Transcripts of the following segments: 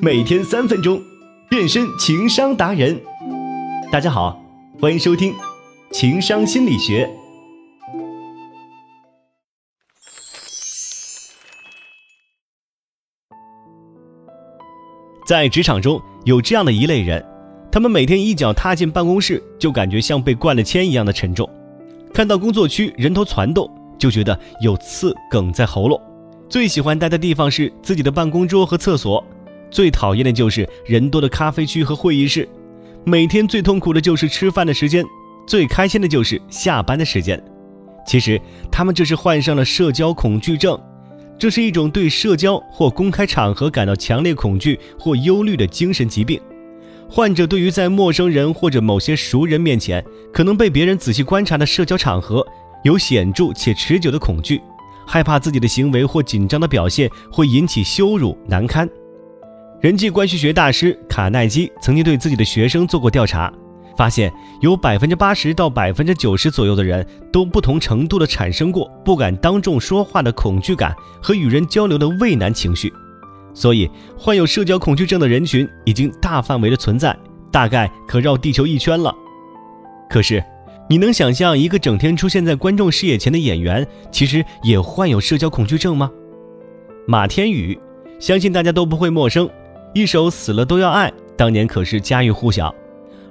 每天三分钟，变身情商达人。大家好，欢迎收听《情商心理学》。在职场中有这样的一类人，他们每天一脚踏进办公室，就感觉像被灌了铅一样的沉重。看到工作区人头攒动，就觉得有刺梗在喉咙。最喜欢待的地方是自己的办公桌和厕所，最讨厌的就是人多的咖啡区和会议室。每天最痛苦的就是吃饭的时间，最开心的就是下班的时间。其实他们这是患上了社交恐惧症，这是一种对社交或公开场合感到强烈恐惧或忧虑的精神疾病。患者对于在陌生人或者某些熟人面前可能被别人仔细观察的社交场合，有显著且持久的恐惧。害怕自己的行为或紧张的表现会引起羞辱难堪。人际关系学大师卡耐基曾经对自己的学生做过调查，发现有百分之八十到百分之九十左右的人都不同程度的产生过不敢当众说话的恐惧感和与人交流的畏难情绪。所以，患有社交恐惧症的人群已经大范围的存在，大概可绕地球一圈了。可是。你能想象一个整天出现在观众视野前的演员，其实也患有社交恐惧症吗？马天宇，相信大家都不会陌生。一首《死了都要爱》当年可是家喻户晓。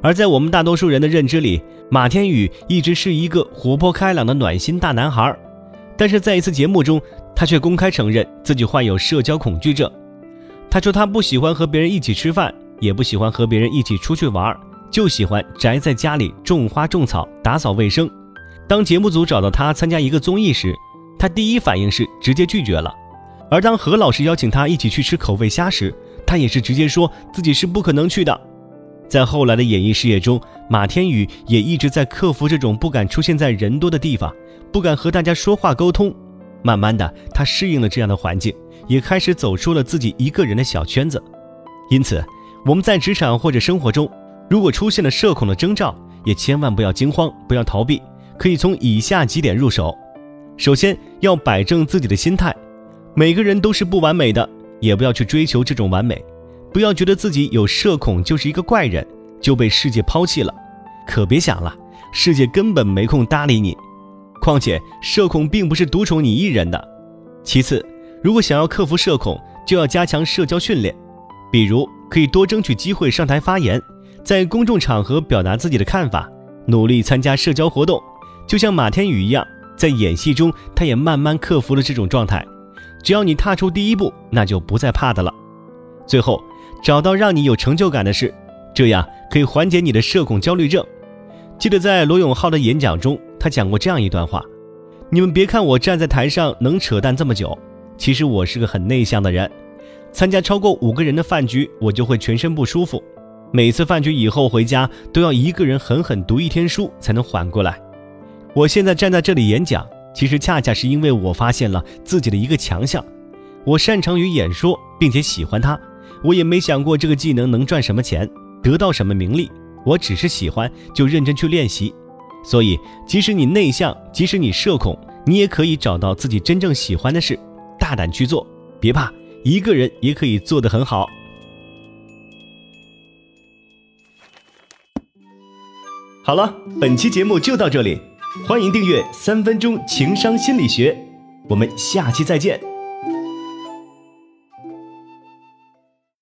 而在我们大多数人的认知里，马天宇一直是一个活泼开朗的暖心大男孩。但是在一次节目中，他却公开承认自己患有社交恐惧症。他说他不喜欢和别人一起吃饭，也不喜欢和别人一起出去玩。就喜欢宅在家里种花种草、打扫卫生。当节目组找到他参加一个综艺时，他第一反应是直接拒绝了；而当何老师邀请他一起去吃口味虾时，他也是直接说自己是不可能去的。在后来的演艺事业中，马天宇也一直在克服这种不敢出现在人多的地方，不敢和大家说话沟通。慢慢的，他适应了这样的环境，也开始走出了自己一个人的小圈子。因此，我们在职场或者生活中。如果出现了社恐的征兆，也千万不要惊慌，不要逃避，可以从以下几点入手。首先要摆正自己的心态，每个人都是不完美的，也不要去追求这种完美，不要觉得自己有社恐就是一个怪人，就被世界抛弃了。可别想了，世界根本没空搭理你。况且社恐并不是独宠你一人的。其次，如果想要克服社恐，就要加强社交训练，比如可以多争取机会上台发言。在公众场合表达自己的看法，努力参加社交活动，就像马天宇一样，在演戏中，他也慢慢克服了这种状态。只要你踏出第一步，那就不再怕的了。最后，找到让你有成就感的事，这样可以缓解你的社恐焦虑症。记得在罗永浩的演讲中，他讲过这样一段话：你们别看我站在台上能扯淡这么久，其实我是个很内向的人。参加超过五个人的饭局，我就会全身不舒服。每次饭局以后回家，都要一个人狠狠读一天书才能缓过来。我现在站在这里演讲，其实恰恰是因为我发现了自己的一个强项，我擅长于演说，并且喜欢它。我也没想过这个技能能赚什么钱，得到什么名利，我只是喜欢，就认真去练习。所以，即使你内向，即使你社恐，你也可以找到自己真正喜欢的事，大胆去做，别怕，一个人也可以做得很好。好了，本期节目就到这里，欢迎订阅《三分钟情商心理学》，我们下期再见。